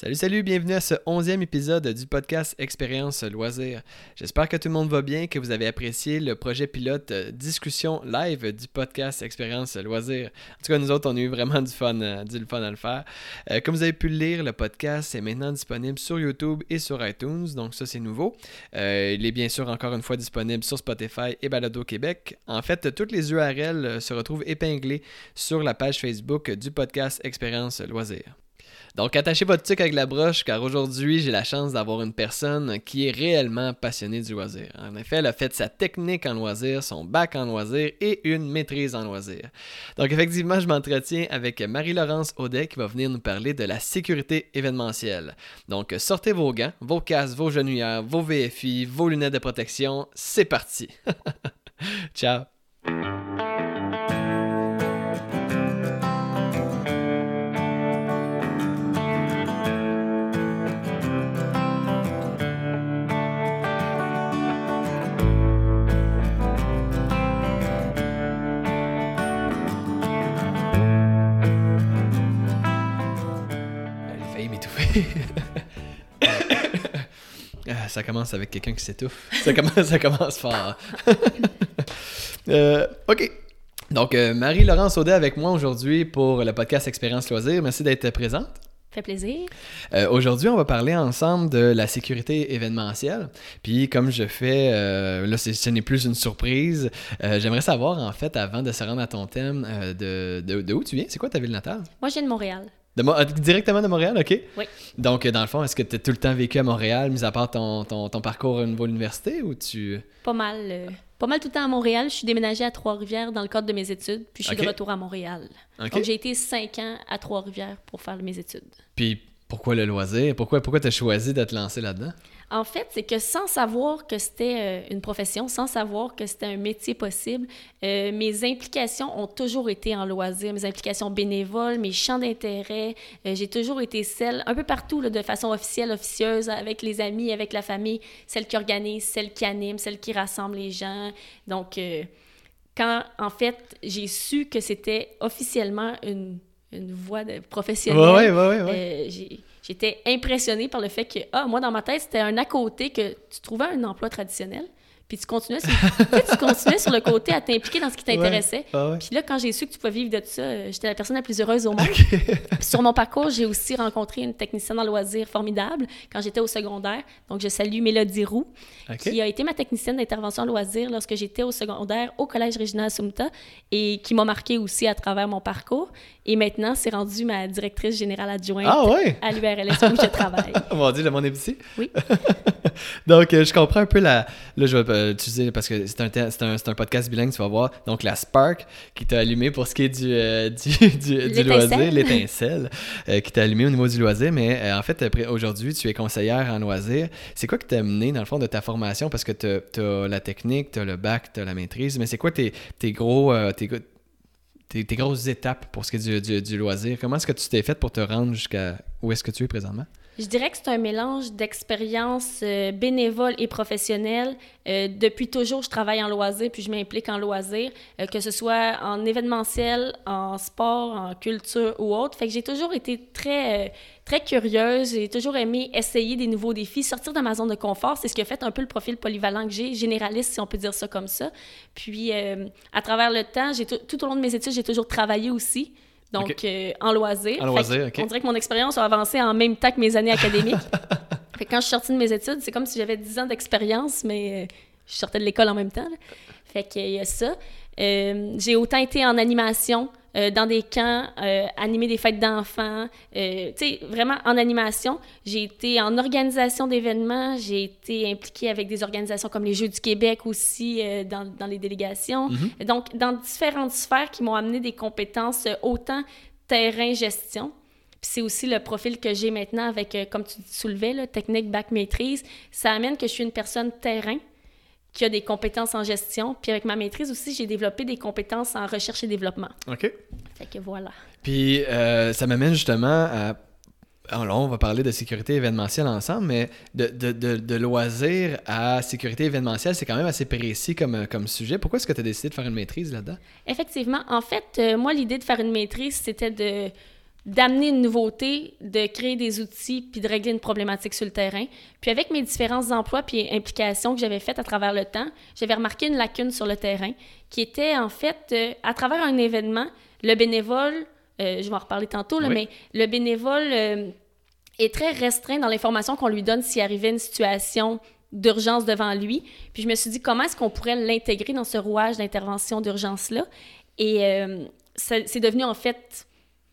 Salut, salut, bienvenue à ce onzième épisode du podcast Expérience Loisir. J'espère que tout le monde va bien, que vous avez apprécié le projet pilote euh, discussion live du podcast Expérience Loisir. En tout cas, nous autres, on a eu vraiment du fun, euh, du fun à le faire. Euh, comme vous avez pu le lire, le podcast est maintenant disponible sur YouTube et sur iTunes, donc ça c'est nouveau. il est bien sûr encore une fois disponible sur Spotify et Balado Québec. En fait, toutes les URL se retrouvent épinglées sur la page Facebook du podcast Expérience Loisir. Donc, attachez votre tic avec la broche, car aujourd'hui, j'ai la chance d'avoir une personne qui est réellement passionnée du loisir. En effet, elle a fait sa technique en loisir, son bac en loisir et une maîtrise en loisir. Donc, effectivement, je m'entretiens avec Marie-Laurence Audet qui va venir nous parler de la sécurité événementielle. Donc, sortez vos gants, vos casques, vos genouillères, vos VFI, vos lunettes de protection. C'est parti! Ciao! Ça commence avec quelqu'un qui s'étouffe. Ça commence, ça commence fort. Euh, OK. Donc, euh, Marie-Laurence Audet avec moi aujourd'hui pour le podcast Expérience Loisir. Merci d'être présente. Fait plaisir. Euh, aujourd'hui, on va parler ensemble de la sécurité événementielle. Puis, comme je fais, là, ce n'est plus une surprise. J'aimerais savoir, en fait, avant de se rendre à ton thème, de, de, de où tu viens? C'est quoi ta ville natale? Moi, je viens de Montréal. Euh, directement de Montréal, OK? Oui. Donc, euh, dans le fond, est-ce que tu as tout le temps vécu à Montréal, mis à part ton, ton, parcours au niveau de l'université, ou tu... Pas mal. Euh, pas mal tout le temps à Montréal. Je suis déménagée à Trois-Rivières dans le cadre de mes études, puis je suis de retour à Montréal. Donc, j'ai été cinq ans à Trois-Rivières pour faire mes études. Puis, pourquoi le loisir? Pourquoi, pourquoi tu as choisi de te lancer là-dedans? En fait, c'est que sans savoir que c'était euh, une profession, sans savoir que c'était un métier possible, euh, mes implications ont toujours été en loisir, mes implications bénévoles, mes champs d'intérêt. Euh, j'ai toujours été celle, un peu partout, de façon officielle, officieuse, avec les amis, avec la famille, celle qui organise, celle qui anime, celle qui rassemble les gens. Donc, quand, en fait, j'ai su que c'était officiellement une, une voie de professionnelle, ouais, ouais, ouais, j'ai j'étais impressionnée par le fait que, ah, moi, dans ma tête, c'était un à côté que tu trouvais un emploi traditionnel, puis tu continuais, sur, tu continuais sur le côté à t'impliquer dans ce qui t'intéressait. Ah puis là, quand j'ai su que tu pouvais vivre de ça, euh, j'étais la personne la plus heureuse au monde. sur mon parcours, j'ai aussi rencontré une technicienne en loisirs formidable quand j'étais au secondaire. Donc, je salue Mélodie Roux, qui a été ma technicienne d'intervention en loisirs lorsque j'étais au secondaire au Collège Régional Sumta et qui m'a marqué aussi à travers mon parcours. Et maintenant, c'est rendu ma directrice générale adjointe ah à l'URLS où je travaille. Mon Dieu, le monde est ici? Oui. Donc, euh, je comprends un peu la... Là, je vais euh, utiliser, parce que c'est un, un, un, podcast bilingue, tu vas voir. Donc, la spark qui t'a allumé pour ce qui est du, euh, du, du, loisir, l'étincelle qui t'a allumé au niveau du loisir. Mais en fait, aujourd'hui, tu es conseillère en loisir. C'est quoi qui t'a mené, dans le fond, de ta formation? Parce que tu as, la technique, tu as le bac, tu as la maîtrise. Mais c'est quoi tes, tes gros... Tes, tes, grosses étapes pour ce qui est du, du, loisir? Comment est-ce que tu t'es fait pour te rendre jusqu'à où est-ce que tu es présentement? Je dirais que c'est un mélange d'expérience euh, bénévole et professionnelle. Euh, depuis toujours, je travaille en loisir, puis je m'implique en loisir, euh, que ce soit en événementiel, en sport, en culture ou autre. Fait que j'ai toujours été très, très curieuse. J'ai toujours aimé essayer des nouveaux défis, sortir de ma zone de confort. C'est ce qui a fait un peu le profil polyvalent que j'ai, généraliste, si on peut dire ça comme ça. Puis, à travers le temps, j'ai tout au long de mes études, j'ai toujours travaillé aussi. Donc, euh, en loisir. En loisir, OK. On dirait que mon expérience a avancé en même temps que mes années académiques. fait quand je suis sortie de mes études, c'est comme si j'avais 10 ans d'expérience, mais euh, je sortais de l'école en même temps. Fait qu'il y a ça. Euh, j'ai autant été en animation, euh, dans des camps, euh, animer des fêtes d'enfants, tu sais, vraiment en animation. J'ai été en organisation d'événements, j'ai été impliquée avec des organisations comme les Jeux du Québec aussi dans, dans, les délégations. Mm-hmm. Donc, dans différentes sphères qui m'ont amené des compétences autant terrain-gestion, puis c'est aussi le profil que j'ai maintenant avec, comme tu soulevais, là, technique bac maîtrise. Ça amène que je suis une personne terrain, qui a des compétences en gestion. Puis avec ma maîtrise aussi, j'ai développé des compétences en recherche et développement. OK. Fait que voilà. Puis euh, ça m'amène justement à... Alors, on va parler de sécurité événementielle ensemble, mais de, de, de, loisirs à sécurité événementielle, c'est quand même assez précis comme, comme sujet. Pourquoi est-ce que tu as décidé de faire une maîtrise là-dedans? Effectivement. En fait, euh, moi, l'idée de faire une maîtrise, c'était de d'amener une nouveauté, de créer des outils, puis de régler une problématique sur le terrain. Puis avec mes différents emplois puis implications que j'avais faites à travers le temps, j'avais remarqué une lacune sur le terrain qui était en fait, euh, à travers un événement, le bénévole, euh, je vais en reparler tantôt, là, mais le bénévole euh, est très restreint dans l'information qu'on lui donne s'il arrivait une situation d'urgence devant lui. Puis je me suis dit, comment est-ce qu'on pourrait l'intégrer dans ce rouage d'intervention d'urgence-là? Et c'est devenu en fait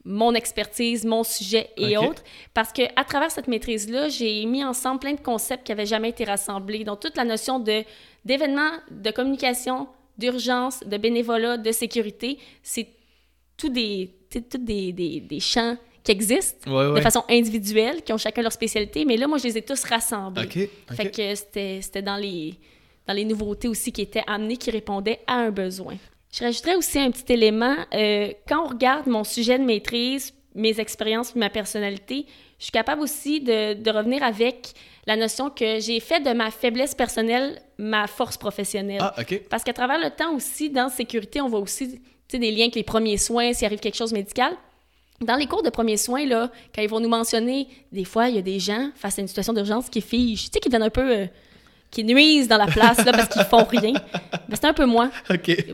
mon expertise, mon sujet et autres. Parce que à travers cette maîtrise-là, j'ai mis ensemble plein de concepts qui n'avaient jamais été rassemblés. Donc, toute la notion de, d'événements, de communication, d'urgence, de bénévolat, de sécurité, c'est tout des, des, des, des champs qui existent de façon individuelle, qui ont chacun leur spécialité, mais là, moi, je les ai tous rassemblés. Fait que c'était, c'était dans les, dans les nouveautés aussi qui étaient amenées, qui répondaient à un besoin. Je rajouterais aussi un petit élément. Euh, quand on regarde mon sujet de maîtrise, mes expériences ma personnalité, je suis capable aussi de, de revenir avec la notion que j'ai fait de ma faiblesse personnelle ma force professionnelle. Ah, OK. Parce qu'à travers le temps aussi, dans sécurité, on voit aussi des liens avec les premiers soins, s'il arrive quelque chose de médical. Dans les cours de premiers soins, là, quand ils vont nous mentionner, des fois, il y a des gens face à une situation d'urgence qui figent, tu sais, qui donnent un peu... Euh, qui nuisent dans la place là, parce qu'ils font rien. Mais c'est un peu moi.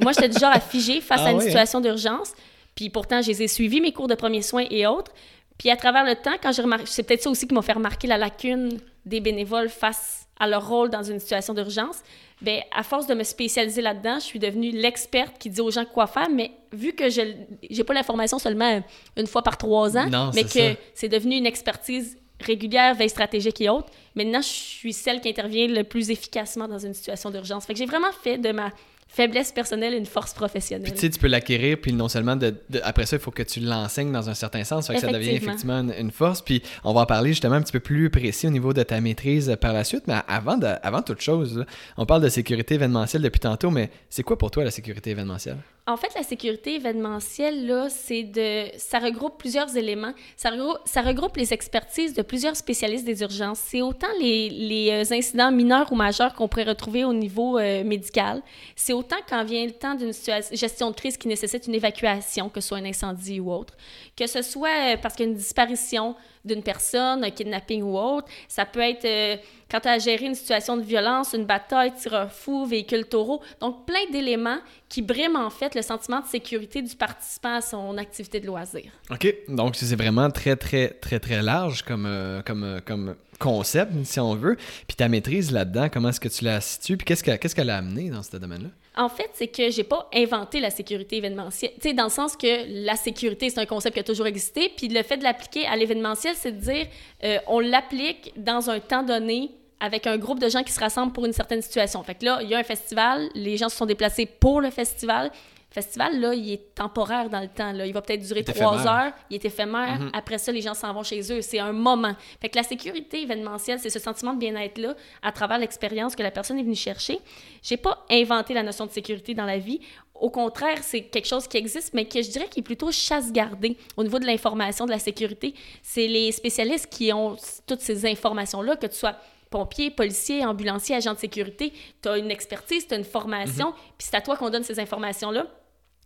Moi, j'étais du genre à figer face ah à une hein? situation d'urgence. Puis pourtant, je les ai suivis, mes cours de premiers soins et autres. Puis à travers le temps, quand j'ai remarqué, c'est peut-être ça aussi qui m'a fait remarquer la lacune des bénévoles face à leur rôle dans une situation d'urgence. Bien, à force de me spécialiser là-dedans, je suis devenue l'experte qui dit aux gens quoi faire, mais vu que je n'ai pas l'information seulement une fois par trois ans, mais que c'est devenu une expertise régulière, veille stratégique et autres, maintenant, je suis celle qui intervient le plus efficacement dans une situation d'urgence. Fait que j'ai vraiment fait de ma faiblesse personnelle une force professionnelle. Puis tu sais, tu peux l'acquérir, puis non seulement de, après ça, il faut que tu l'enseignes dans un certain sens, fait que ça devient effectivement une, force. Puis on va en parler justement un petit peu plus précis au niveau de ta maîtrise par la suite. Mais avant, de, avant toute chose, on parle de sécurité événementielle depuis tantôt, mais c'est quoi pour toi la sécurité événementielle? En fait, la sécurité événementielle, là, c'est de... Ça regroupe plusieurs éléments. Ça regroupe, les expertises de plusieurs spécialistes des urgences. C'est autant les, les, euh, incidents mineurs ou majeurs qu'on pourrait retrouver au niveau euh, médical. C'est autant quand vient le temps d'une gestion de crise qui nécessite une évacuation, que ce soit un incendie ou autre, que ce soit euh, parce qu'il y a une disparition d'une personne, un kidnapping ou autre. Ça peut être euh, quand tu as géré une situation de violence, une bataille, tireur fou, véhicule taureau. Donc, plein d'éléments qui briment en fait le sentiment de sécurité du participant à son activité de loisir. OK. Donc, c'est vraiment très, très, très, très large comme, euh, comme, euh, comme concept, si on veut. Puis ta maîtrise là-dedans, comment est-ce que tu la situes? Puis qu'est-ce qu'elle a amené dans ce domaine-là? En fait, c'est que j'ai pas inventé la sécurité événementielle. Tu sais, dans le sens que la sécurité, c'est un concept qui a toujours existé. Puis le fait de l'appliquer à l'événementiel, c'est de dire, euh, on l'applique dans un temps donné avec un groupe de gens qui se rassemblent pour une certaine situation. Fait que là, il y a un festival, les gens se sont déplacés pour le festival, festival, là, il est temporaire dans le temps. Là. Il va peut-être durer trois heures. Il est éphémère. Après ça, les gens s'en vont chez eux. C'est un moment. Fait que la sécurité événementielle, c'est ce sentiment de bien-être-là à travers l'expérience que la personne est venue chercher. J'ai pas inventé la notion de sécurité dans la vie. Au contraire, c'est quelque chose qui existe, mais que je dirais qui est plutôt chasse-gardée au niveau de l'information de la sécurité. C'est les spécialistes qui ont toutes ces informations-là, que tu sois pompier, policier, ambulancier, agent de sécurité, tu as une expertise, tu as une formation, mhm. puis c'est à toi qu'on donne ces informations-là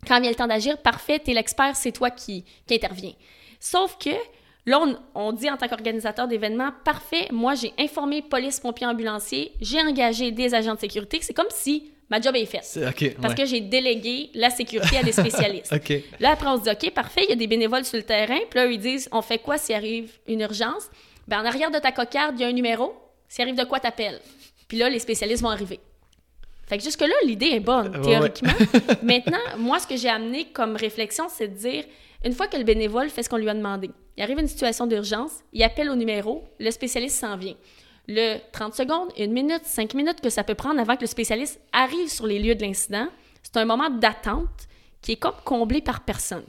quand vient le temps d'agir, parfait, t'es l'expert, c'est toi qui, qui interviens. Sauf que là, on, dit en tant qu'organisateur d'événements, parfait, moi j'ai informé police, pompiers, ambulanciers, j'ai engagé des agents de sécurité, c'est comme si ma job est faite. parce que j'ai délégué la sécurité à des spécialistes. Là, après, on se dit, OK, parfait, il y a des bénévoles sur le terrain. Puis là, ils disent, on fait quoi s'il arrive une urgence? Ben, en arrière de ta cocarde, il y a un numéro. S'il arrive de quoi, t'appelles. Puis là, les spécialistes vont arriver. Fait que jusque-là, l'idée est bonne, théoriquement. Maintenant, moi, ce que j'ai amené comme réflexion, c'est de dire, une fois que le bénévole fait ce qu'on lui a demandé, il arrive une situation d'urgence, il appelle au numéro, le spécialiste s'en vient. Le 30 secondes, une minute, cinq minutes que ça peut prendre avant que le spécialiste arrive sur les lieux de l'incident, c'est un moment d'attente qui est comme comblé par personne.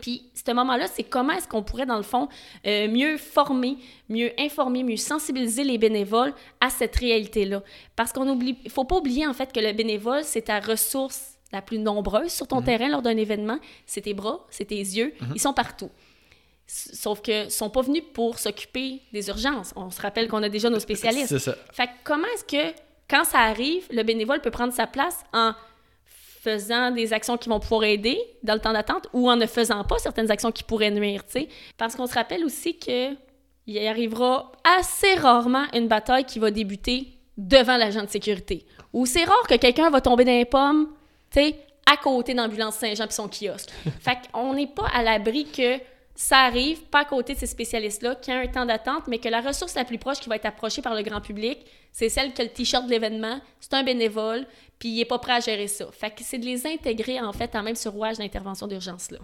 Puis, ce moment-là, c'est comment est-ce qu'on pourrait, dans le fond, euh, mieux former, mieux informer, mieux sensibiliser les bénévoles à cette réalité-là? Parce qu'on oublie, il faut pas oublier, en fait, que le bénévole, c'est ta ressource la plus nombreuse sur ton mhm. terrain lors d'un événement. C'est tes bras, c'est tes yeux, mhm. ils sont partout. Sauf que sont pas venus pour s'occuper des urgences. On se rappelle qu'on a déjà nos spécialistes. C'est ça. Fait comment est-ce que, quand ça arrive, le bénévole peut prendre sa place en faisant des actions qui vont pouvoir aider dans le temps d'attente ou en ne faisant pas certaines actions qui pourraient nuire, tu sais. Parce qu'on se rappelle aussi que il arrivera assez rarement une bataille qui va débuter devant l'agent de sécurité. Ou c'est rare que quelqu'un va tomber dans les pommes, tu sais, à côté d'Ambulance Saint-Jean puis son kiosque. fait qu'on n'est pas à l'abri que ça arrive, pas à côté de ces spécialistes-là, qui a un temps d'attente, mais que la ressource la plus proche qui va être approchée par le grand public, c'est celle qui a le t-shirt de l'événement, c'est un bénévole, puis il n'est pas prêt à gérer ça. Fait que c'est de les intégrer, en fait, en même ce rouage d'intervention d'urgence-là.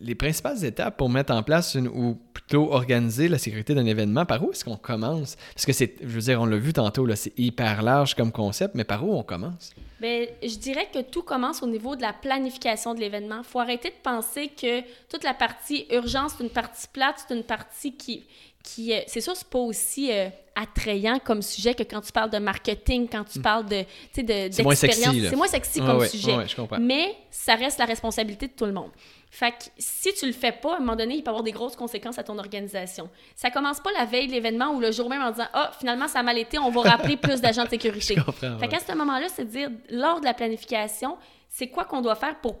Les principales étapes pour mettre en place une, ou plutôt organiser la sécurité d'un événement, par où est-ce qu'on commence? Parce que c'est, je veux dire, on l'a vu tantôt, là, c'est hyper large comme concept, mais par où on commence? Bien, je dirais que tout commence au niveau de la planification de l'événement. Il faut arrêter de penser que toute la partie urgence, c'est une partie plate, c'est une partie qui, qui euh, c'est sûr, c'est pas aussi euh, attrayant comme sujet que quand tu parles de marketing, quand tu hmm. parles de, tu sais, de, C'est moins sexy. C'est moins sexy comme sujet. Ouais, je comprends. Mais ça reste la responsabilité de tout le monde. Fait que si tu le fais pas, à un moment donné, il peut avoir des grosses conséquences à ton organisation. Ça commence pas la veille de l'événement ou le jour même en disant Ah, finalement, ça a mal été, on va rappeler plus d'agents de sécurité. Je comprends, fait qu'à ce moment-là, c'est de dire, lors de la planification, c'est quoi qu'on doit faire pour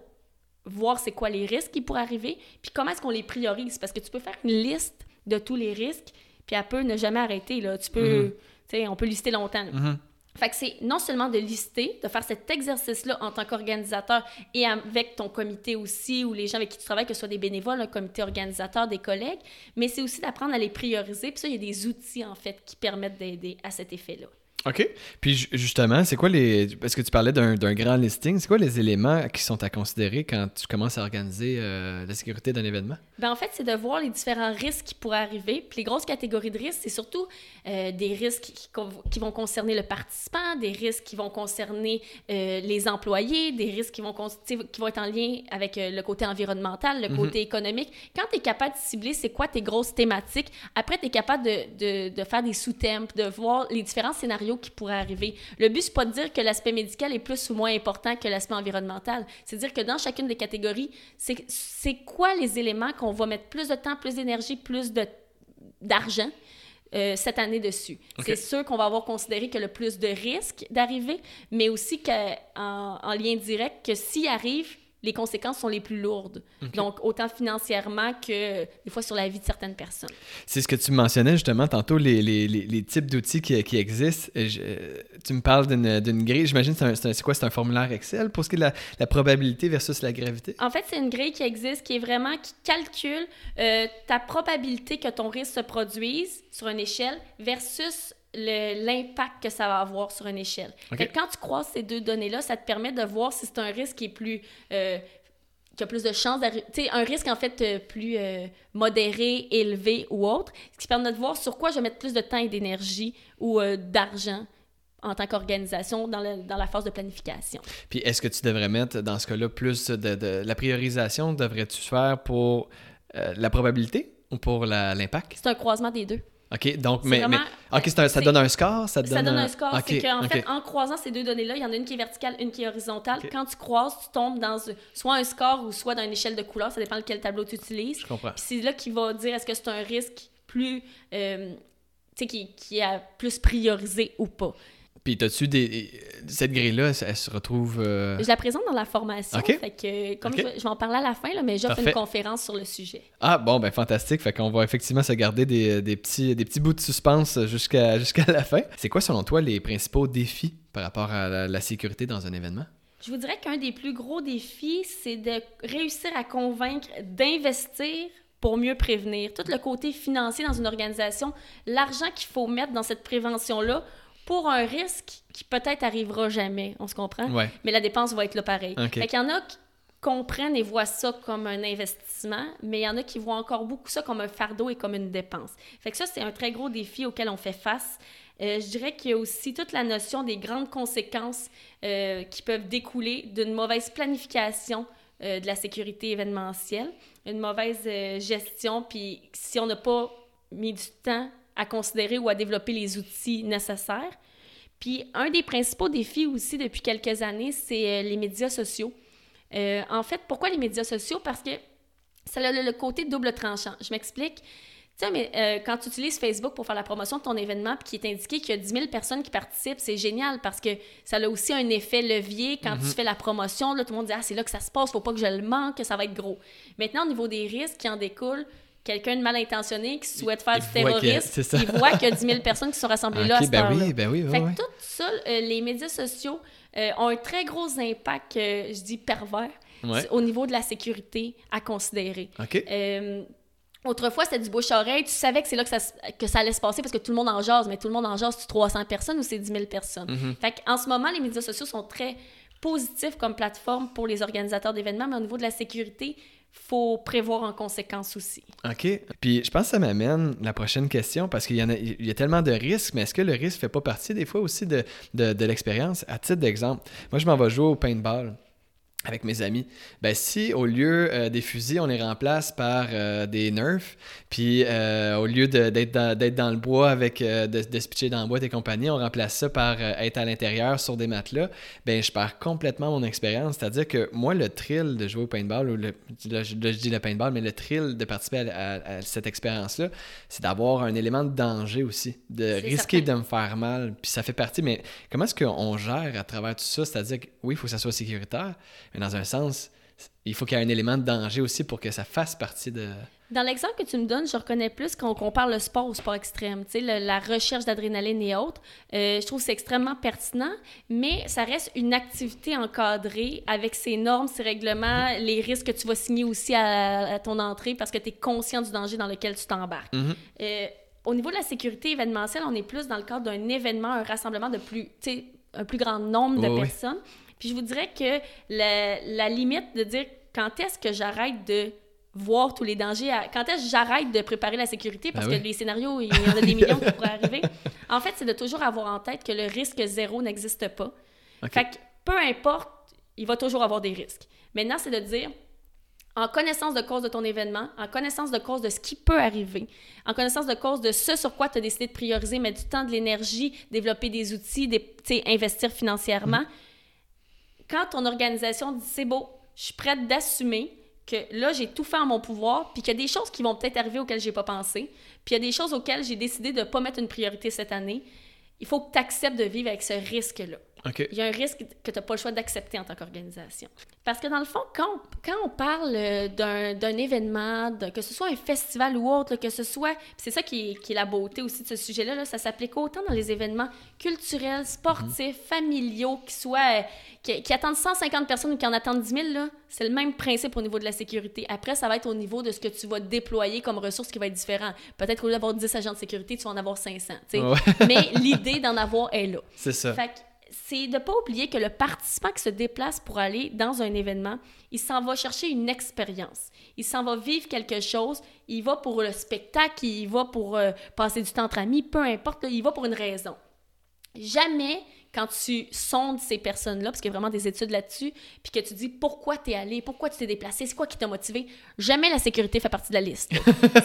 voir c'est quoi les risques qui pourraient arriver, puis comment est-ce qu'on les priorise? Parce que tu peux faire une liste de tous les risques, puis elle peut ne jamais arrêter. Là. Tu peux, tu sais, on peut lister longtemps. Mm-hmm. Fait c'est non seulement de lister, de faire cet exercice-là en tant qu'organisateur et avec ton comité aussi, ou les gens avec qui tu travailles, que ce soit des bénévoles, un comité organisateur, des collègues, mais c'est aussi d'apprendre à les prioriser. Puis ça, il y a des outils, en fait, qui permettent d'aider à cet effet-là. OK. Puis justement, c'est quoi les. Parce que tu parlais d'un grand listing, c'est quoi les éléments qui sont à considérer quand tu commences à organiser euh, la sécurité d'un événement? Bien, en fait, c'est de voir les différents risques qui pourraient arriver. Puis les grosses catégories de risques, c'est surtout euh, des risques qui, vont concerner le participant, des risques qui vont concerner euh, les employés, des risques qui vont, qui vont être en lien avec le côté environnemental, le mhm. côté économique. Quand tu es capable de cibler c'est quoi tes grosses thématiques, après, tu es capable de, de, de faire des sous-thèmes, de voir les différents scénarios qui pourrait arriver. Le but, c'est pas de dire que l'aspect médical est plus ou moins important que l'aspect environnemental. C'est dire que dans chacune des catégories, c'est quoi les éléments qu'on va mettre plus de temps, plus d'énergie, plus d'argent euh, cette année dessus. C'est sûr qu'on va avoir considéré que le plus de risques d'arriver, mais aussi qu'en en lien direct, que s'il arrive, les conséquences sont les plus lourdes. Donc, autant financièrement que des fois sur la vie de certaines personnes. C'est ce que tu mentionnais justement tantôt, les, les, les, types d'outils qui, qui, existent. tu me parles d'une grille, j'imagine, c'est quoi? C'est un formulaire Excel pour ce qui est de la, la probabilité versus la gravité? En fait, c'est une grille qui existe, qui est vraiment, qui calcule euh, ta probabilité que ton risque se produise sur une échelle versus l'impact que ça va avoir sur une échelle. quand tu croises ces deux données-là, ça te permet de voir si c'est un risque qui est plus... Euh, qui a plus de chances d'arriver... Tu sais, un risque, en fait, euh, plus euh, modéré, élevé ou autre, ce qui permet de voir sur quoi je vais mettre plus de temps et d'énergie ou d'argent en tant qu'organisation dans, dans, la phase de planification. Puis est-ce que tu devrais mettre, dans ce cas-là, plus de, de la priorisation, devrais-tu faire pour la probabilité ou pour l'impact? C'est un croisement des deux. OK, donc, mais, OK, ça donne un score? Ça, donne, un... score. c'est qu'en fait, en croisant ces deux données-là, il y en a une qui est verticale, une qui est horizontale. Quand tu croises, tu tombes dans soit un score ou soit dans une échelle de couleurs. Ça dépend de quel tableau tu utilises. Je comprends. Puis c'est là qu'il va dire est-ce que c'est un risque plus... Euh, tu sais, qui, qui est plus priorisé ou pas. Puis, as-tu des. Cette grille-là, elle se retrouve. Euh, je la présente dans la formation. Fait que, comme je, vais en parler à la fin, là, mais j'offre une conférence sur le sujet. Ah, bon, ben fantastique. Fait qu'on va effectivement se garder des, des, petits, des petits bouts de suspense jusqu'à jusqu'à la fin. C'est quoi, selon toi, les principaux défis par rapport à la, sécurité dans un événement? Je vous dirais qu'un des plus gros défis, c'est de réussir à convaincre d'investir pour mieux prévenir. Tout le côté financier dans une organisation, l'argent qu'il faut mettre dans cette prévention-là pour un risque qui peut-être arrivera jamais, on se comprend? Mais la dépense va être là pareil. Fait qu'il y en a qui comprennent et voient ça comme un investissement, mais il y en a qui voient encore beaucoup ça comme un fardeau et comme une dépense. Fait que ça, c'est un très gros défi auquel on fait face. Euh, je dirais qu'il y a aussi toute la notion des grandes conséquences euh, qui peuvent découler d'une mauvaise planification euh, de la sécurité événementielle, une mauvaise gestion, puis si on n'a pas mis du temps à considérer ou à développer les outils nécessaires. Puis un des principaux défis aussi depuis quelques années, c'est euh, les médias sociaux. Euh, en fait, pourquoi les médias sociaux? Parce que ça a le, côté double tranchant. Je m'explique. Tu sais, mais euh, quand tu utilises Facebook pour faire la promotion de ton événement, puis qui est indiqué qu'il y a 10 000 personnes qui participent, c'est génial parce que ça a aussi un effet levier. Quand tu fais la promotion, là, tout le monde dit Ah, c'est là que ça se passe, faut pas que je le manque, que ça va être gros. Maintenant, au niveau des risques qui en découlent, quelqu'un de mal intentionné qui souhaite faire Il du terrorisme, il voit qu'il y a 10 000 personnes qui sont rassemblées là à cette ben heure-là. oui, ben oui, ouais, Fait que tout ça, euh, les médias sociaux euh, ont un très gros impact, euh, je dis pervers, Ouais. au niveau de la sécurité à considérer. OK. Autrefois, c'était du bouche-oreille. Tu savais que c'est là que ça, que ça allait se passer parce que tout le monde en jase. Mais tout le monde en jase, c'est 300 personnes ou c'est 10 000 personnes? Mhm. Fait en ce moment, les médias sociaux sont très positifs comme plateforme pour les organisateurs d'événements, mais au niveau de la sécurité, faut prévoir en conséquence aussi. OK. Puis je pense que ça m'amène la prochaine question parce qu'il y, en a, il y a tellement de risques, mais est-ce que le risque fait pas partie des fois aussi de, de, de l'expérience? À titre d'exemple, moi je m'en vais jouer au paintball avec mes amis. Ben si au lieu euh, des fusils, on les remplace par euh, des nerfs, puis euh, au lieu d'être dans, dans le bois avec de, de se pitcher dans le bois et compagnie, on remplace ça par être à l'intérieur sur des matelas, ben je perds complètement mon expérience. C'est-à-dire que moi, le thrill de jouer au paintball, ou le, là, je, là, je dis le paintball, mais le thrill de participer à, à- à cette expérience-là, c'est d'avoir un élément de danger aussi, de risquer certain. de me faire mal. Puis ça fait partie, mais comment est-ce qu'on gère à travers tout ça? C'est-à-dire que oui, il faut que ça soit sécuritaire, mais dans un sens, il faut qu'il y ait un élément de danger aussi pour que ça fasse partie de... Dans l'exemple que tu me donnes, je reconnais plus qu'on compare le sport au sport extrême, tu sais, la recherche d'adrénaline et autres. Euh, je trouve que c'est extrêmement pertinent, mais ça reste une activité encadrée avec ses normes, ses règlements, les risques que tu vas signer aussi à, à ton entrée parce que tu es conscient du danger dans lequel tu t'embarques. Mhm. Euh, au niveau de la sécurité événementielle, on est plus dans le cadre d'un événement, un rassemblement de plus, tu sais, un plus grand nombre de oui. Puis je vous dirais que la, la limite de dire quand est-ce que j'arrête de voir tous les dangers, à- quand est-ce que j'arrête de préparer la sécurité, parce Ben oui. que les scénarios, il y en a des millions qui pourraient arriver. En fait, c'est de toujours avoir en tête que le risque zéro n'existe pas. Fait que peu importe, il va toujours avoir des risques. Maintenant, c'est de dire, en connaissance de cause de ton événement, en connaissance de cause de ce qui peut arriver, en connaissance de cause de ce sur quoi tu as décidé de prioriser, mettre du temps, de l'énergie, développer des outils, des, investir financièrement, quand ton organisation dit c'est beau, je suis prête d'assumer que là, j'ai tout fait en mon pouvoir, puis qu'il y a des choses qui vont peut-être arriver auxquelles j'ai pas pensé, puis il y a des choses auxquelles j'ai décidé de ne pas mettre une priorité cette année, il faut que tu acceptes de vivre avec ce risque-là. Il y a un risque que tu n'as pas le choix d'accepter en tant qu'organisation. Parce que dans le fond, quand on, quand on parle euh, d'un événement, de- que ce soit un festival ou autre, que ce soit... C'est ça qui est, qui est la beauté aussi de ce sujet-là, là, ça s'applique autant dans les événements culturels, sportifs, familiaux, qui soient... euh, qui, qui attendent 150 personnes ou qui en attendent 10 000, là, c'est le même principe au niveau de la sécurité. Après, ça va être au niveau de ce que tu vas déployer comme ressource qui va être différent. Peut-être qu'au lieu d'avoir 10 agents de sécurité, tu vas en avoir 500. tu sais. Ouais. Mais l'idée d'en avoir est là. C'est ça. Fait c'est de pas oublier que le participant qui se déplace pour aller dans un événement, il s'en va chercher une expérience. Il s'en va vivre quelque chose. Il va pour le spectacle, il va pour euh, passer du temps entre amis, peu importe, il va pour une raison. Jamais, quand tu sondes ces personnes-là, parce qu'il y a vraiment des études là-dessus, puis que tu dis pourquoi tu es allé, pourquoi tu t'es déplacé, c'est quoi qui t'a motivé, jamais la sécurité fait partie de la liste.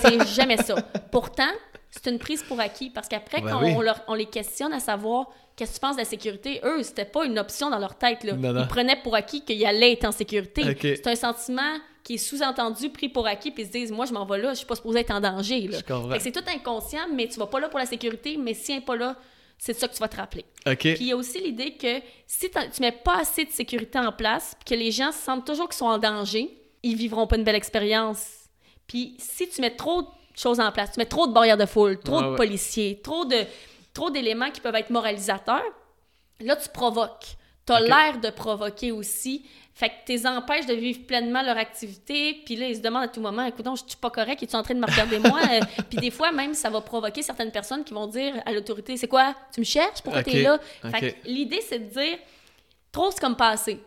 c'est jamais ça. Pourtant, c'est une prise pour acquis, parce qu'après, Ben quand oui. on, leur- on les questionne à savoir qu'est-ce que tu penses de la sécurité, eux, c'était pas une option dans leur tête. Là. Non, non. Ils prenaient pour acquis qu'ils allaient être en sécurité. C'est un sentiment qui est sous-entendu, pris pour acquis, puis ils se disent, moi, je m'en vais là, je suis pas supposé être en danger. C'est tout inconscient, mais tu vas pas là pour la sécurité, mais si n'est pas là, c'est de ça que tu vas te rappeler. Puis il y a aussi l'idée que si tu mets pas assez de sécurité en place, puis que les gens sentent toujours qu'ils sont en danger, ils vivront pas une belle expérience. Puis si tu mets trop de choses en place, tu mets trop de barrières de foule, trop de ouais. policiers, trop de trop d'éléments qui peuvent être moralisateurs, là tu provoques. Tu as l'air de provoquer aussi. Fait que tu les empêches de vivre pleinement leur activité. Puis là, ils se demandent à tout moment, écoute, je suis pas correct, es-tu en train de me regarder moi? Euh, Puis des fois, même, ça va provoquer certaines personnes qui vont dire à l'autorité, c'est quoi? Tu me cherches? Pourquoi Ok. t'es là? Ok. Fait que l'idée, c'est de dire, trop, c'est comme passé.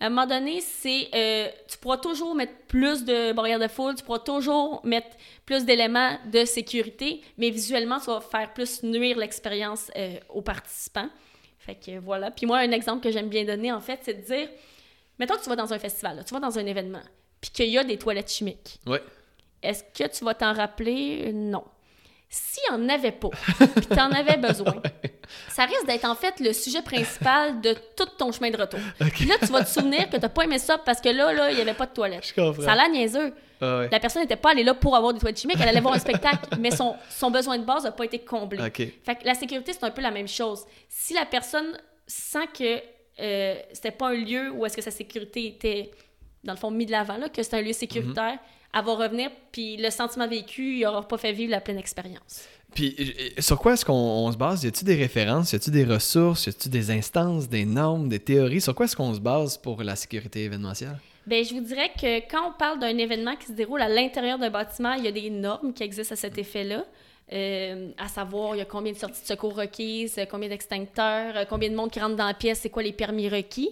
À un moment donné, c'est euh, tu pourras toujours mettre plus de barrières de foule, tu pourras toujours mettre plus d'éléments de sécurité, mais visuellement, tu vas faire plus nuire l'expérience euh, aux participants. Fait que voilà. Puis moi, un exemple que j'aime bien donner, en fait, c'est de dire, mettons que tu vas dans un festival, là, tu vas dans un événement, puis qu'il y a des toilettes chimiques. Ouais. Est-ce que tu vas t'en rappeler? Non. S'il n'y en avait pas, puis tu en avais besoin, ça risque d'être en fait le sujet principal de tout ton chemin de retour. Puis là, tu vas te souvenir que tu n'as pas aimé ça parce que là, là, il n'y avait pas de toilette. Je comprends. Ça a l'air niaiseux. Ah ouais. La personne n'était pas allée là pour avoir des toilettes chimiques, elle allait voir un spectacle, mais son, son besoin de base n'a pas été comblé. Fait que la sécurité, c'est un peu la même chose. Si la personne sent que euh, c'était pas un lieu où est-ce que sa sécurité était, dans le fond, mis de l'avant, là, que c'est un lieu sécuritaire, elle va revenir, puis le sentiment vécu, il n'aura pas fait vivre la pleine expérience. Puis sur quoi est-ce qu'on on se base? Y a-tu des références? Y a-tu des ressources? Y a-tu des instances, des normes, des théories? Sur quoi est-ce qu'on se base pour la sécurité événementielle? Ben, je vous dirais que quand on parle d'un événement qui se déroule à l'intérieur d'un bâtiment, il y a des normes qui existent à cet effet-là. Euh, à savoir, il y a combien de sorties de secours requises, euh, combien d'extincteurs, euh, combien de monde qui rentre dans la pièce, c'est quoi les permis requis.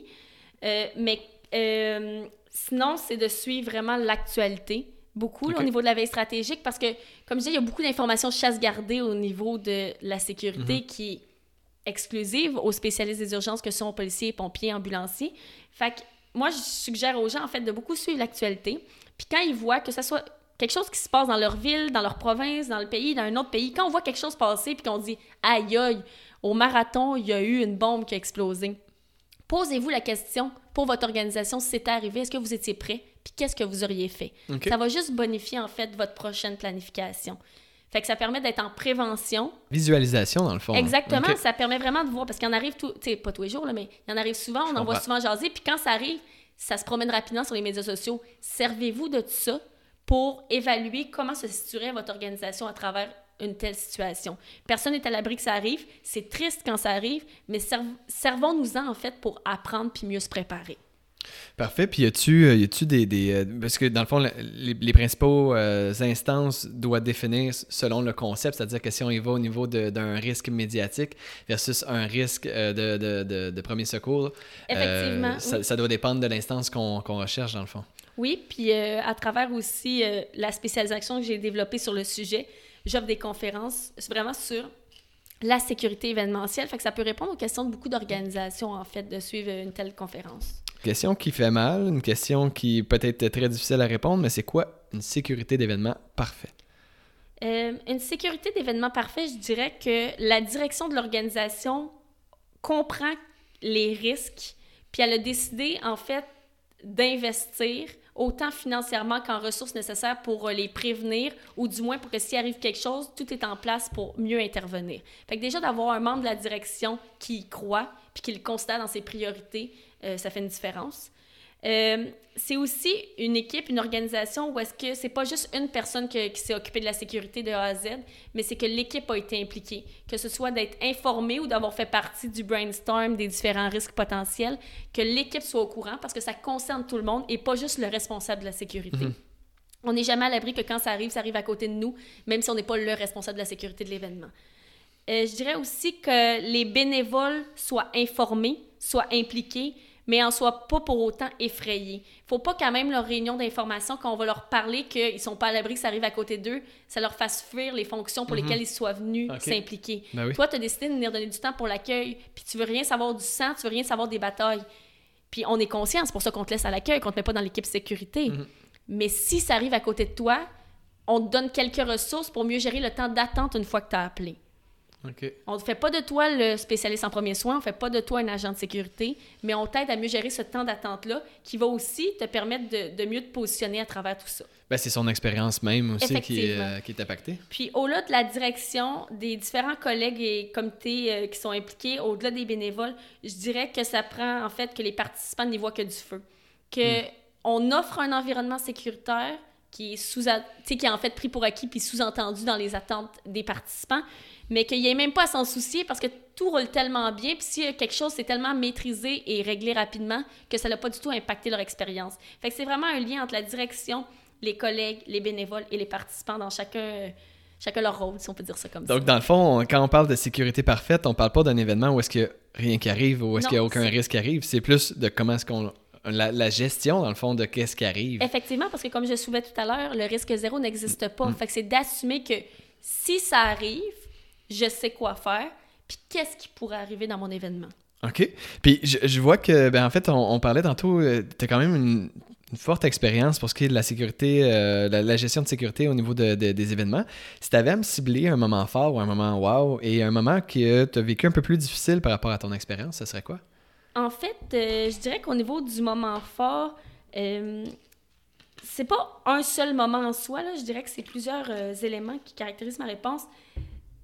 Euh, mais euh, sinon, c'est de suivre vraiment l'actualité, beaucoup là, au niveau de la veille stratégique, parce que, comme je disais, il y a beaucoup d'informations chasse-gardée au niveau de la sécurité qui est exclusive aux spécialistes des urgences que sont policiers, pompiers, ambulanciers. Fait que moi, je suggère aux gens, en fait, de beaucoup suivre l'actualité. Puis quand ils voient que ce soit quelque chose qui se passe dans leur ville, dans leur province, dans le pays, dans un autre pays, quand on voit quelque chose passer puis qu'on dit « Aïe, aïe, au marathon, il y a eu une bombe qui a explosé », posez-vous la question pour votre organisation si c'était arrivé, est-ce que vous étiez prêt? Puis qu'est-ce que vous auriez fait? Ça va juste bonifier, en fait, votre prochaine planification. Fait que ça permet d'être en prévention, Visualisation, dans le fond. hein? Exactement, ça permet vraiment de voir, parce qu'il en arrive, tout, tu sais, pas tous les jours, là, mais il en arrive souvent, on en voit souvent jaser, puis quand ça arrive, ça se promène rapidement sur les médias sociaux. Servez-vous de tout ça pour évaluer comment se situerait votre organisation à travers une telle situation. Personne n'est à l'abri que ça arrive, c'est triste quand ça arrive, mais serv- servons-nous-en en fait pour apprendre puis mieux se préparer. Parfait. Puis y a-tu, euh, y a-tu des, des, euh, Parce que dans le fond, les, les principaux euh, instances doivent définir selon le concept, c'est-à-dire que si on y va au niveau d'un risque médiatique versus un risque euh, de, de, de- de premier secours, Effectivement, ça, oui. ça doit dépendre de l'instance qu'on recherche, dans le fond. Oui, puis à travers aussi la spécialisation que j'ai développée sur le sujet, j'offre des conférences c'est vraiment sur la sécurité événementielle. Fait que ça peut répondre aux questions de beaucoup d'organisations, en fait, de suivre une telle conférence. Question qui fait mal, une question qui peut être très difficile à répondre, mais c'est quoi une sécurité d'événement parfaite? Euh, une sécurité d'événement parfait, je dirais que la direction de l'organisation comprend les risques, puis elle a décidé, en fait, d'investir autant financièrement qu'en ressources nécessaires pour euh, les prévenir, ou du moins pour que s'il arrive quelque chose, tout est en place pour mieux intervenir. Fait que déjà, d'avoir un membre de la direction qui y croit, puis qui le considère dans ses priorités, euh, ça fait une différence. Euh, c'est aussi une équipe, une organisation où est-ce que c'est pas juste une personne que- qui s'est occupée de la sécurité de A à Z, mais c'est que l'équipe a été impliquée. Que ce soit d'être informé ou d'avoir fait partie du brainstorm des différents risques potentiels, que l'équipe soit au courant parce que ça concerne tout le monde et pas juste le responsable de la sécurité. On n'est jamais à l'abri que quand ça arrive, ça arrive à côté de nous, même si on n'est pas le responsable de la sécurité de l'événement. Euh, je dirais aussi que les bénévoles soient informés, soient impliqués, mais en soient pas pour autant effrayés. faut pas qu'à même leur réunion d'information, quand on va leur parler qu'ils sont pas à l'abri que ça arrive à côté d'eux, ça leur fasse fuir les fonctions pour lesquelles ils soient venus s'impliquer. Ben oui. Toi, tu as décidé de venir donner du temps pour l'accueil, puis tu veux rien savoir du sang, tu veux rien savoir des batailles. Puis on est conscient, c'est pour ça qu'on te laisse à l'accueil, qu'on te met pas dans l'équipe sécurité. Mhm. Mais si ça arrive à côté de toi, on te donne quelques ressources pour mieux gérer le temps d'attente une fois que tu as appelé. OK. On ne fait pas de toi le spécialiste en premiers soins, on ne fait pas de toi un agent de sécurité, mais on t'aide à mieux gérer ce temps d'attente-là qui va aussi te permettre de, de mieux te positionner à travers tout ça. Ben, c'est son expérience même aussi qui est, euh, qui est impactée. Puis au-delà de la direction, des différents collègues et comités euh, qui sont impliqués, au-delà des bénévoles, je dirais que ça prend en fait que les participants n'y voient que du feu. Que on offre un environnement sécuritaire qui est sous qui est en fait pris pour acquis puis sous-entendu dans les attentes des participants, mais qu'il n'y ait même pas à s'en soucier parce que tout roule tellement bien, puis a quelque chose, c'est tellement maîtrisé et réglé rapidement que ça n'a pas du tout impacté leur expérience. Fait que c'est vraiment un lien entre la direction, les collègues, les bénévoles et les participants dans chacun, chacun leur rôle, si on peut dire ça comme ça. Donc, dans le fond, on- quand on parle de sécurité parfaite, on parle pas d'un événement où est-ce a rien qui arrive ou où est-ce qu'il n'y a aucun risque qui arrive. C'est plus de comment est-ce qu'on. La, la gestion, dans le fond, de qu'est-ce qui arrive. Effectivement, parce que comme je soulevais tout à l'heure, le risque zéro n'existe pas. Mm. Fait que c'est d'assumer que si ça arrive, je sais quoi faire, puis qu'est-ce qui pourrait arriver dans mon événement. OK. Puis je, je vois que, ben, en fait, on, on parlait tantôt, tu as quand même une, une forte expérience pour ce qui est de la sécurité, euh, la, gestion de sécurité au niveau de, des événements. Si tu avais à me cibler un moment fort ou un moment wow et un moment que tu as vécu un peu plus difficile par rapport à ton expérience, ce serait quoi? En fait, euh, je dirais qu'au niveau du moment fort, euh, c'est pas un seul moment en soi, là. je dirais que c'est plusieurs éléments qui caractérisent ma réponse.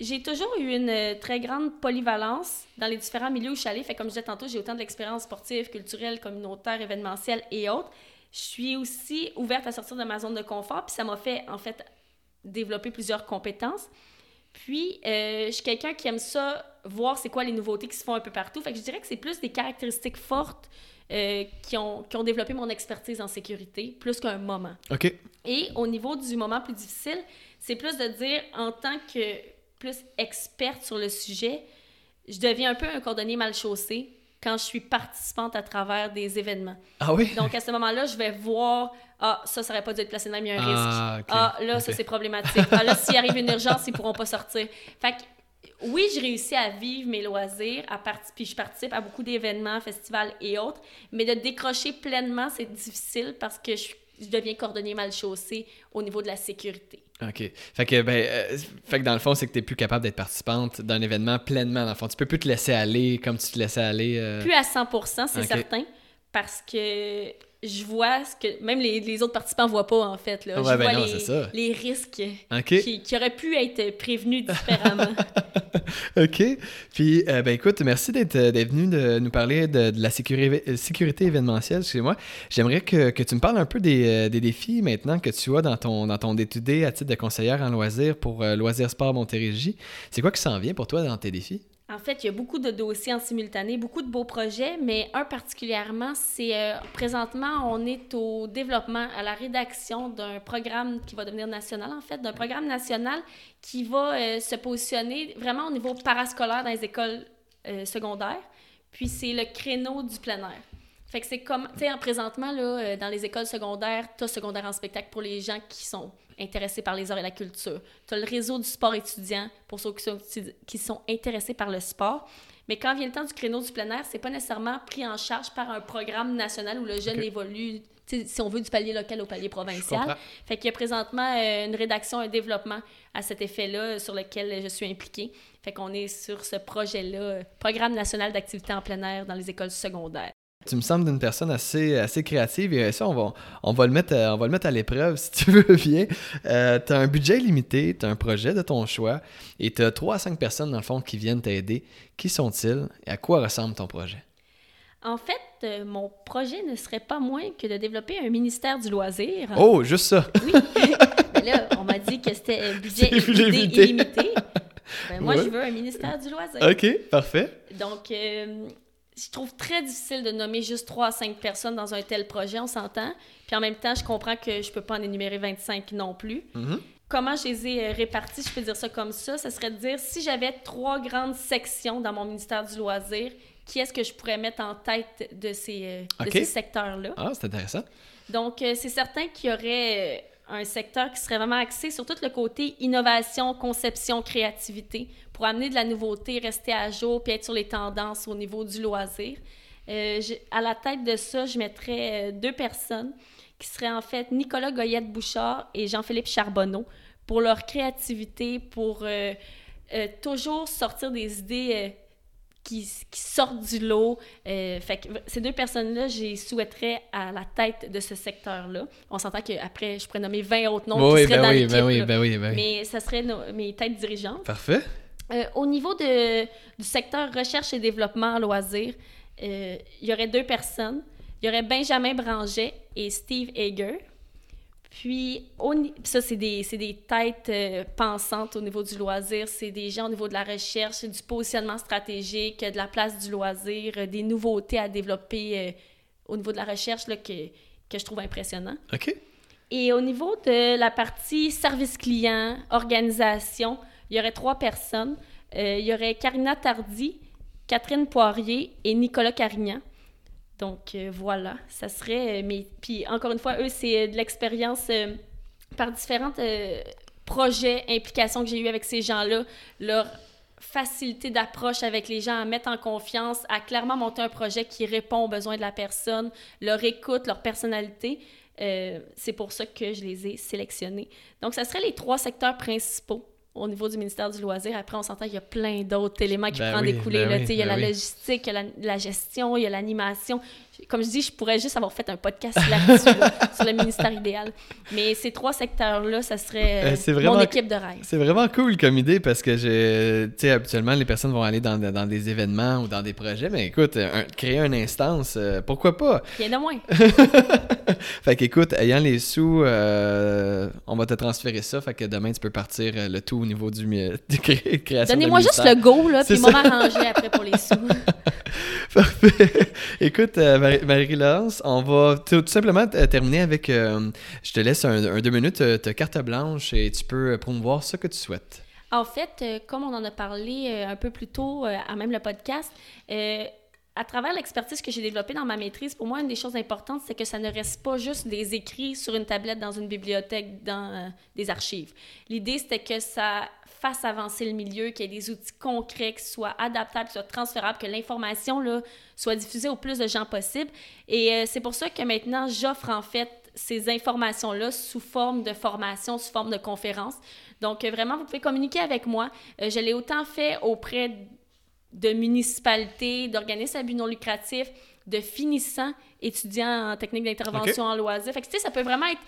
J'ai toujours eu une très grande polyvalence dans les différents milieux où je suis allée. Comme je disais tantôt, j'ai autant de l'expérience sportive, culturelle, communautaire, événementielle et autres je suis aussi ouverte à sortir de ma zone de confort, puis ça m'a fait, en fait, développer plusieurs compétences. Puis, euh, je suis quelqu'un qui aime ça, voir c'est quoi les nouveautés qui se font un peu partout. Fait que je dirais que c'est plus des caractéristiques fortes euh, qui, ont, qui ont développé mon expertise en sécurité, plus qu'un moment. OK. Et au niveau du moment plus difficile, c'est plus de dire, en tant que plus experte sur le sujet, je deviens un peu un cordonnier mal chaussé quand je suis participante à travers des événements. Ah oui? Donc, à ce moment-là, je vais voir, ah, ça, ça aurait pas dû être placé là, il y a un ah, risque. Ah, là, ça, c'est problématique. Ah, là, s'il arrive une urgence, ils pourront pas sortir. Fait que, oui, j'ai réussi à vivre mes loisirs, à puis je participe à beaucoup d'événements, festivals et autres, mais de décrocher pleinement, c'est difficile parce que je, je deviens coordonné mal chaussé au niveau de la sécurité. OK. Fait que, ben, euh, fait que dans le fond, c'est que tu n'es plus capable d'être participante d'un événement pleinement. Dans le fond, tu peux plus te laisser aller comme tu te laissais aller. Euh. Plus à 100% c'est certain. Parce que je vois ce que même les, les autres participants voient pas en fait là. je ben vois les, les, risques qui, qui, auraient pu être prévenus différemment. OK. Puis euh, ben écoute, merci d'être euh, venu de nous parler de, de la sécurité, sécurité événementielle chez moi. J'aimerais que, que, tu me parles un peu des, euh, des, défis maintenant que tu as dans ton dans ton étudié à titre de conseillère en loisirs pour Loisirs Sport Montérégie. C'est quoi qui s'en vient pour toi dans tes défis? En fait, il y a beaucoup de dossiers en simultané, beaucoup de beaux projets, mais un particulièrement, c'est euh, présentement, on est au développement, à la rédaction d'un programme qui va devenir national, en fait, d'un programme national qui va euh, se positionner vraiment au niveau parascolaire dans les écoles euh, secondaires. Puis c'est le créneau du plein air. Fait que c'est comme, tu sais, présentement, là, dans les écoles secondaires, tu as secondaire en spectacle pour les gens qui sont intéressés par les arts et la culture. Tu as le réseau du sport étudiant pour ceux qui sont, qui sont intéressés par le sport. Mais quand vient le temps du créneau du plein air, c'est pas nécessairement pris en charge par un programme national où le jeune évolue, si on veut, du palier local au palier provincial. Fait qu'il y a présentement euh, une rédaction, un développement à cet effet-là sur lequel je suis impliquée. Fait qu'on est sur ce projet-là, euh, Programme national d'activité en plein air dans les écoles secondaires. Tu me sembles d'une personne assez, assez créative et ça, on va, on va, le, mettre, on va le mettre à l'épreuve si tu veux bien. Euh, tu as un budget limité, tu as un projet de ton choix et tu as 3 à 5 personnes, dans le fond, qui viennent t'aider. Qui sont-ils et à quoi ressemble ton projet? En fait, euh, mon projet ne serait pas moins que de développer un ministère du loisir. Oh, juste ça! Oui. là, on m'a dit que c'était un budget illimité. Ben, moi, je veux un ministère du loisir. OK, parfait. Donc, euh, je trouve très difficile de nommer juste 3 à 5 personnes dans un tel projet, on s'entend. Puis en même temps, je comprends que je peux pas en énumérer 25 non plus. Mm-hmm. Comment je les ai euh, répartis, je peux dire ça comme ça, ce serait de dire si j'avais trois grandes sections dans mon ministère du loisir, qui est-ce que je pourrais mettre en tête de ces, euh, ces secteurs-là? Ah, c'est intéressant. Donc, euh, c'est certain qu'il y aurait un secteur qui serait vraiment axé sur tout le côté innovation, conception, créativité pour amener de la nouveauté, rester à jour puis être sur les tendances au niveau du loisir. Euh, à la tête de ça, je mettrais euh, deux personnes qui seraient en fait Nicolas Goyette-Bouchard et Jean-Philippe Charbonneau pour leur créativité, pour euh, toujours sortir des idées qui, sortent du lot. Euh, fait que ces deux personnes-là, j'y souhaiterais à la tête de ce secteur-là. On s'entend qu'après, je pourrais nommer 20 autres noms qui seraient ben dans oui, ben oui, ben oui, ben oui. Mais ça serait mes têtes dirigeantes. Parfait. Euh, au niveau de, du secteur recherche et développement loisirs, euh, il y aurait deux personnes. Il y aurait Benjamin Branget et Steve Hager. Puis, ça, c'est des, des, têtes euh, pensantes au niveau du loisir. C'est des gens au niveau de la recherche, du positionnement stratégique, de la place du loisir, euh, des nouveautés à développer euh, au niveau de la recherche là, que, que je trouve impressionnant. OK. Et au niveau de la partie service client, organisation, il y aurait trois personnes. il y aurait Karina Tardy, Catherine Poirier et Nicolas Carignan. Donc euh, voilà, ça serait. Euh, mais puis encore une fois, eux, c'est euh, de l'expérience par différents projets, implications que j'ai eues avec ces gens-là, leur facilité d'approche avec les gens, à mettre en confiance, à clairement monter un projet qui répond aux besoins de la personne, leur écoute, leur personnalité. C'est pour ça que je les ai sélectionnés. Donc, ça serait les trois secteurs principaux au niveau du ministère du loisir. Après, on s'entend qu'il y a plein d'autres éléments qui Ben prennent oui, découler. ben oui, il y a ben la oui. logistique, il y a la, la gestion, il y a l'animation. Comme je dis, je pourrais juste avoir fait un podcast là-dessus, là, sur le ministère idéal. Mais ces trois secteurs-là, ça serait euh, Euh, vraiment- mon équipe de rêve. C'est vraiment cool comme idée parce que tu sais, habituellement les personnes vont aller dans, dans des événements ou dans des projets, mais écoute, un- créer une instance, euh, pourquoi pas? Rien de moins. Fait qu'écoute, ayant les sous, euh, on va te transférer ça, fait que demain tu peux partir le tout au niveau du, cré- création Donnez-moi juste le go, là, puis on va m'arranger après pour les sous. Parfait. Écoute, euh, Marie- Marie-Laurence, on va tout, simplement euh, terminer avec. euh, je te laisse un, deux minutes, ta carte blanche et tu peux promouvoir ce que tu souhaites. En fait, comme on en a parlé un peu plus tôt à même le podcast, à travers l'expertise que j'ai développée dans ma maîtrise, pour moi, une des choses importantes, c'est que ça ne reste pas juste des écrits sur une tablette dans une bibliothèque, dans des archives. L'idée, c'était que ça fasse avancer le milieu, qu'il y ait des outils concrets qui soient adaptables, qui soient transférables, que l'information là, soit diffusée au plus de gens possible. Et euh, c'est pour ça que maintenant, j'offre en fait ces informations-là sous forme de formation, sous forme de conférence. Donc, euh, vraiment, vous pouvez communiquer avec moi. Euh, je l'ai autant fait auprès de municipalités, d'organismes à but non lucratif, de finissants étudiants en technique d'intervention en loisirs. Fait que, tu sais, ça peut vraiment être...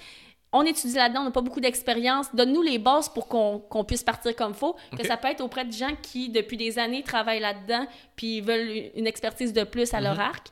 On étudie là-dedans, on n'a pas beaucoup d'expérience. Donne-nous les bases pour qu'on puisse partir comme faut. Que ça peut être auprès de gens qui, depuis des années, travaillent là-dedans puis veulent une expertise de plus à leur Mhm. arc.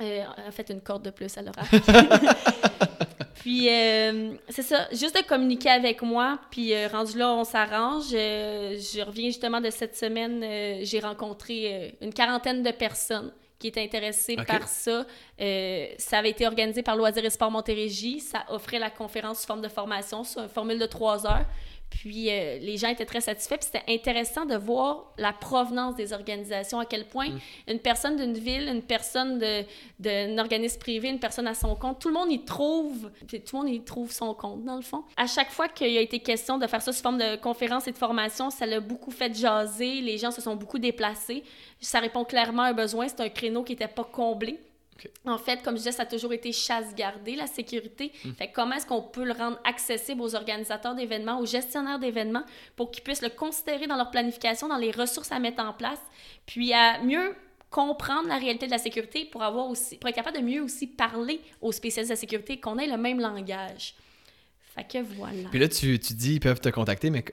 Euh, en fait, une corde de plus à leur arc. Puis, euh, c'est ça, juste de communiquer avec moi, puis euh, rendu là, on s'arrange. Je reviens justement de cette semaine, j'ai rencontré une quarantaine de personnes qui étaient intéressées Ok. par ça. Euh, ça avait été organisé par Loisirs et Sport Montérégie. Ça offrait la conférence sous forme de formation, sur une formule de trois heures. Puis euh, les gens étaient très satisfaits. Puis c'était intéressant de voir la provenance des organisations, à quel point Mm. une personne d'une ville, une personne de- d'un organisme privé, une personne à son compte, tout le monde y trouve, tout le monde y trouve son compte, dans le fond. À chaque fois qu'il a été question de faire ça sous forme de conférence et de formation, ça l'a beaucoup fait jaser. Les gens se sont beaucoup déplacés. Ça répond clairement à un besoin. C'est un créneau qui n'était pas comblé. En fait, comme je disais, ça a toujours été chasse-gardée, la sécurité. Fait que comment est-ce qu'on peut le rendre accessible aux organisateurs d'événements, aux gestionnaires d'événements, pour qu'ils puissent le considérer dans leur planification, dans les ressources à mettre en place, puis à mieux comprendre la réalité de la sécurité pour avoir aussi pour être capable de mieux aussi parler aux spécialistes de la sécurité, qu'on ait le même langage. Fait que voilà. Puis là, tu, tu dis ils peuvent te contacter, mais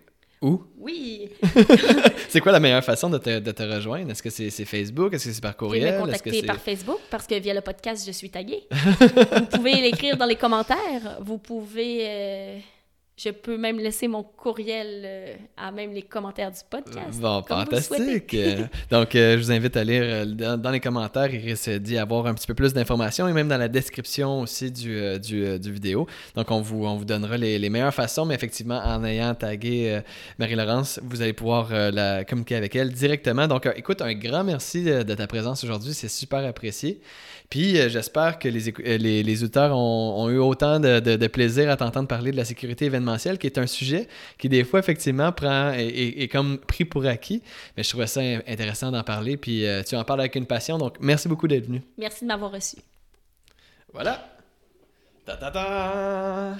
où? Oui, C'est quoi la meilleure façon de te, de te rejoindre? Est-ce que c'est Facebook? Est-ce que c'est par vous pouvez me courriel? Contacter par Facebook parce que via le podcast, je suis taguée. vous pouvez l'écrire dans les commentaires. Vous pouvez. euh, je peux même laisser mon courriel euh, à même les commentaires du podcast. Bon, fantastique. Euh, Donc, euh, je vous invite à lire dans, dans les commentaires. Il risque d'y avoir un petit peu plus d'informations et même dans la description aussi du, du, du vidéo. Donc, on vous, on vous donnera les, les meilleures façons, mais effectivement, en ayant tagué Marie-Laurence, vous allez pouvoir la communiquer avec elle directement. Donc, écoute, un grand merci de ta présence aujourd'hui. C'est super apprécié. Puis, euh, j'espère que les, euh, les, les auditeurs ont, ont eu autant de, de- de plaisir à t'entendre parler de la sécurité événementielle, qui est un sujet qui, des fois, effectivement, prend est, est- est comme pris pour acquis. Mais je trouvais ça in- intéressant d'en parler. Puis, euh, tu en parles avec une passion. Donc, merci beaucoup d'être venu. Merci de m'avoir reçu. Voilà. Ta ta ta!